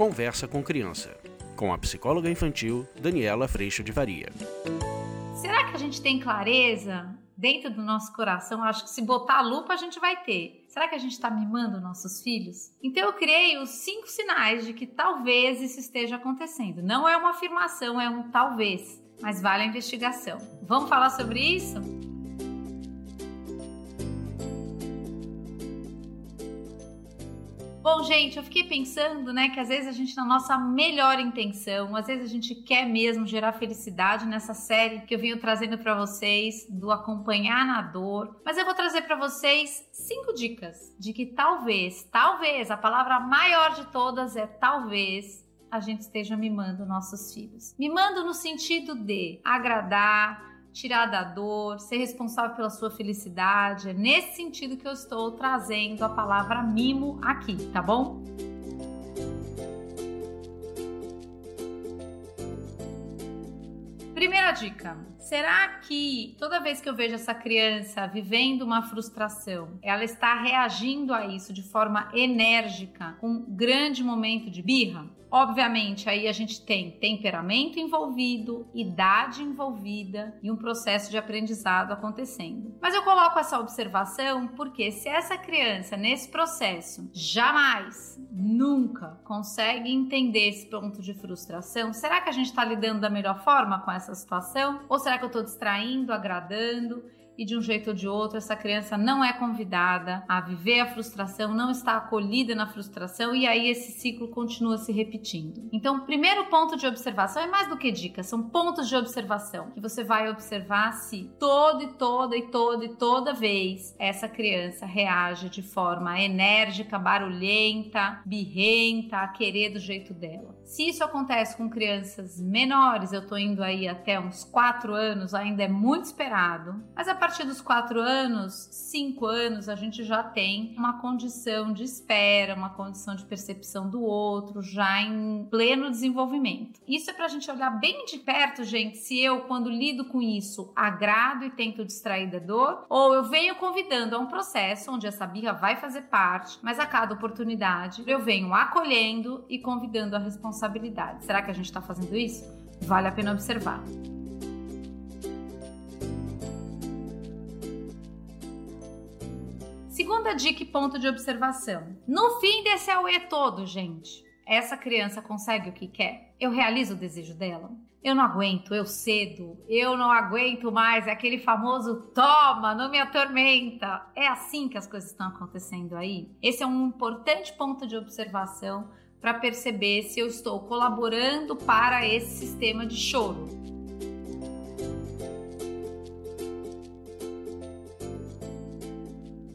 Conversa com Criança, com a psicóloga infantil Daniela Freixo de Varia. Será que a gente tem clareza dentro do nosso coração? Acho que se botar a lupa a gente vai ter. Será que a gente está mimando nossos filhos? Então eu criei os cinco sinais de que talvez isso esteja acontecendo. Não é uma afirmação, é um talvez, mas vale a investigação. Vamos falar sobre isso? Bom, gente, eu fiquei pensando, né, que às vezes a gente, na nossa melhor intenção, às vezes a gente quer mesmo gerar felicidade nessa série que eu venho trazendo para vocês do acompanhar na dor. Mas eu vou trazer para vocês cinco dicas de que talvez, talvez, a palavra maior de todas é talvez a gente esteja mimando nossos filhos. Mimando no sentido de agradar, tirar da dor, ser responsável pela sua felicidade. É nesse sentido que eu estou trazendo a palavra mimo aqui, tá bom? Primeira dica: será que toda vez que eu vejo essa criança vivendo uma frustração, ela está reagindo a isso de forma enérgica, com um grande momento de birra? Obviamente, aí a gente tem temperamento envolvido, idade envolvida e um processo de aprendizado acontecendo. Mas eu coloco essa observação porque se essa criança nesse processo jamais, nunca consegue entender esse ponto de frustração, será que a gente está lidando da melhor forma com essa situação? Ou será que eu estou distraindo, agradando? E de um jeito ou de outro essa criança não é convidada a viver a frustração, não está acolhida na frustração e aí esse ciclo continua se repetindo. Então, primeiro ponto de observação é mais do que dicas, são pontos de observação que você vai observar se toda e toda e toda e toda vez essa criança reage de forma enérgica, barulhenta, birrenta, a querer do jeito dela. Se isso acontece com crianças menores, eu tô indo aí até uns 4 anos, ainda é muito esperado. Mas a partir dos 4 anos, 5 anos, a gente já tem uma condição de espera, uma condição de percepção do outro, já em pleno desenvolvimento. Isso é pra gente olhar bem de perto, gente, se eu, quando lido com isso, agrado e tento distrair da dor, ou eu venho convidando a um processo onde essa birra vai fazer parte, mas a cada oportunidade eu venho acolhendo e convidando a responsabilidade. Será que a gente está fazendo isso? Vale a pena observar. Segunda dica e ponto de observação. No fim desse AUE todo, gente, essa criança consegue o que quer? Eu realizo o desejo dela? Eu não aguento, eu cedo, eu não aguento mais, é aquele famoso toma, não me atormenta. É assim que as coisas estão acontecendo aí? Esse é um importante ponto de observação para perceber se eu estou colaborando para esse sistema de choro.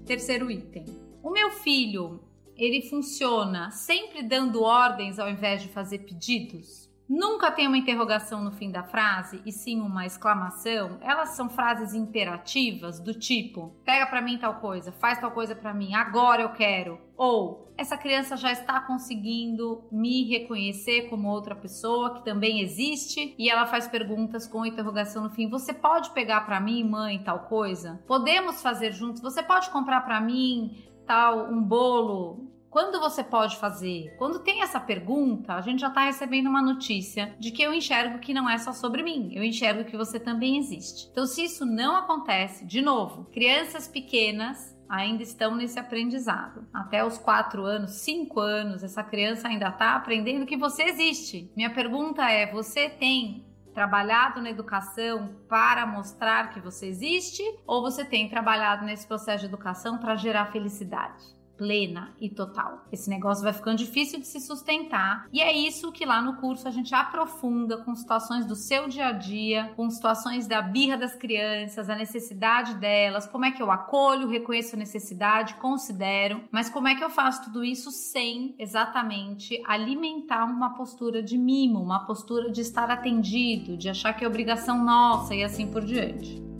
Terceiro item. O meu filho, ele funciona sempre dando ordens ao invés de fazer pedidos? Nunca tem uma interrogação no fim da frase e sim uma exclamação. Elas são frases imperativas do tipo: pega para mim tal coisa, faz tal coisa para mim, agora eu quero. Ou essa criança já está conseguindo me reconhecer como outra pessoa que também existe e ela faz perguntas com interrogação no fim. Você pode pegar para mim, mãe, tal coisa? Podemos fazer juntos? Você pode comprar para mim tal um bolo quando você pode fazer? Quando tem essa pergunta, a gente já está recebendo uma notícia de que eu enxergo que não é só sobre mim, eu enxergo que você também existe. Então, se isso não acontece, de novo, crianças pequenas ainda estão nesse aprendizado. Até os 4 anos, 5 anos, essa criança ainda está aprendendo que você existe. Minha pergunta é: você tem trabalhado na educação para mostrar que você existe ou você tem trabalhado nesse processo de educação para gerar felicidade? Plena e total. Esse negócio vai ficando difícil de se sustentar e é isso que lá no curso a gente aprofunda com situações do seu dia a dia, com situações da birra das crianças, a necessidade delas, como é que eu acolho, reconheço a necessidade, considero, mas como é que eu faço tudo isso sem exatamente alimentar uma postura de mimo, uma postura de estar atendido, de achar que é obrigação nossa e assim por diante.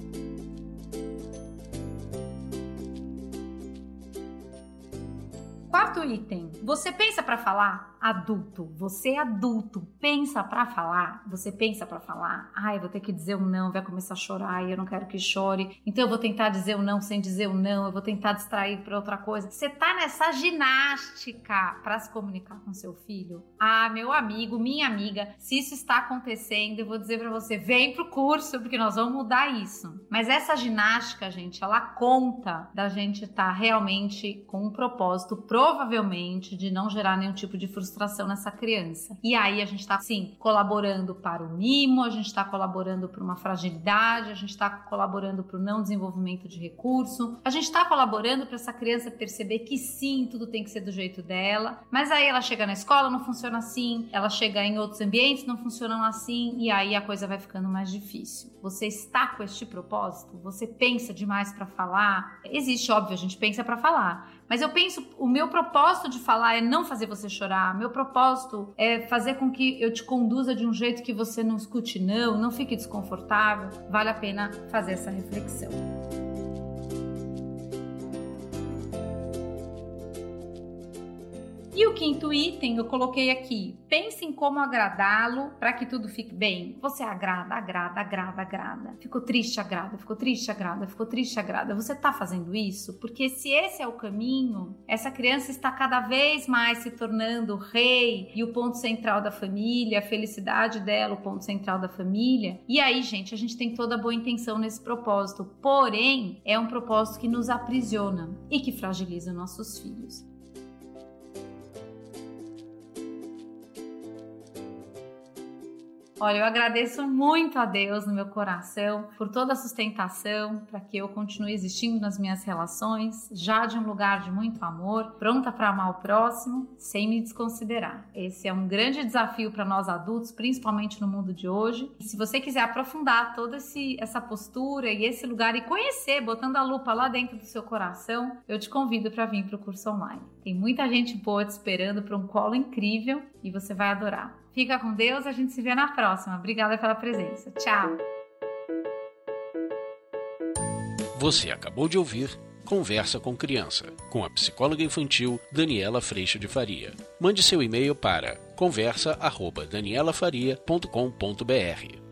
Quarto item. Você pensa para falar? Adulto, você adulto, pensa para falar, você pensa para falar, ai, vou ter que dizer um não, vai começar a chorar eu não quero que chore, então eu vou tentar dizer um não sem dizer um não, eu vou tentar distrair para outra coisa. Você tá nessa ginástica para se comunicar com seu filho? Ah, meu amigo, minha amiga, se isso está acontecendo, eu vou dizer para você, vem pro curso, porque nós vamos mudar isso. Mas essa ginástica, gente, ela conta da gente estar tá realmente com um propósito, provavelmente, de não gerar nenhum tipo de frustração frustração nessa criança. E aí a gente está, sim, colaborando para o mimo, a gente está colaborando para uma fragilidade, a gente está colaborando para o não desenvolvimento de recurso, a gente está colaborando para essa criança perceber que sim, tudo tem que ser do jeito dela, mas aí ela chega na escola, não funciona assim, ela chega em outros ambientes, não funcionam assim, e aí a coisa vai ficando mais difícil. Você está com este propósito? Você pensa demais para falar? Existe, óbvio, a gente pensa para falar, mas eu penso, o meu propósito de falar é não fazer você chorar. Meu propósito é fazer com que eu te conduza de um jeito que você não escute não, não fique desconfortável. Vale a pena fazer essa reflexão. E o quinto item eu coloquei aqui: pense em como agradá-lo para que tudo fique bem. Você agrada, agrada, agrada, agrada. Ficou triste, agrada, ficou triste, agrada, ficou triste, agrada. Você está fazendo isso? Porque se esse é o caminho, essa criança está cada vez mais se tornando o rei e o ponto central da família, a felicidade dela, o ponto central da família. E aí, gente, a gente tem toda a boa intenção nesse propósito, porém, é um propósito que nos aprisiona e que fragiliza nossos filhos. Olha, eu agradeço muito a Deus no meu coração por toda a sustentação para que eu continue existindo nas minhas relações, já de um lugar de muito amor, pronta para amar o próximo, sem me desconsiderar. Esse é um grande desafio para nós adultos, principalmente no mundo de hoje. E se você quiser aprofundar toda essa postura e esse lugar e conhecer, botando a lupa lá dentro do seu coração, eu te convido para vir para o curso online. Tem muita gente boa te esperando para um colo incrível e você vai adorar. Fica com Deus, a gente se vê na próxima. Obrigada pela presença. Tchau. Você acabou de ouvir Conversa com Criança, com a psicóloga infantil Daniela Freixo de Faria. Mande seu e-mail para conversa@danielafaria.com.br.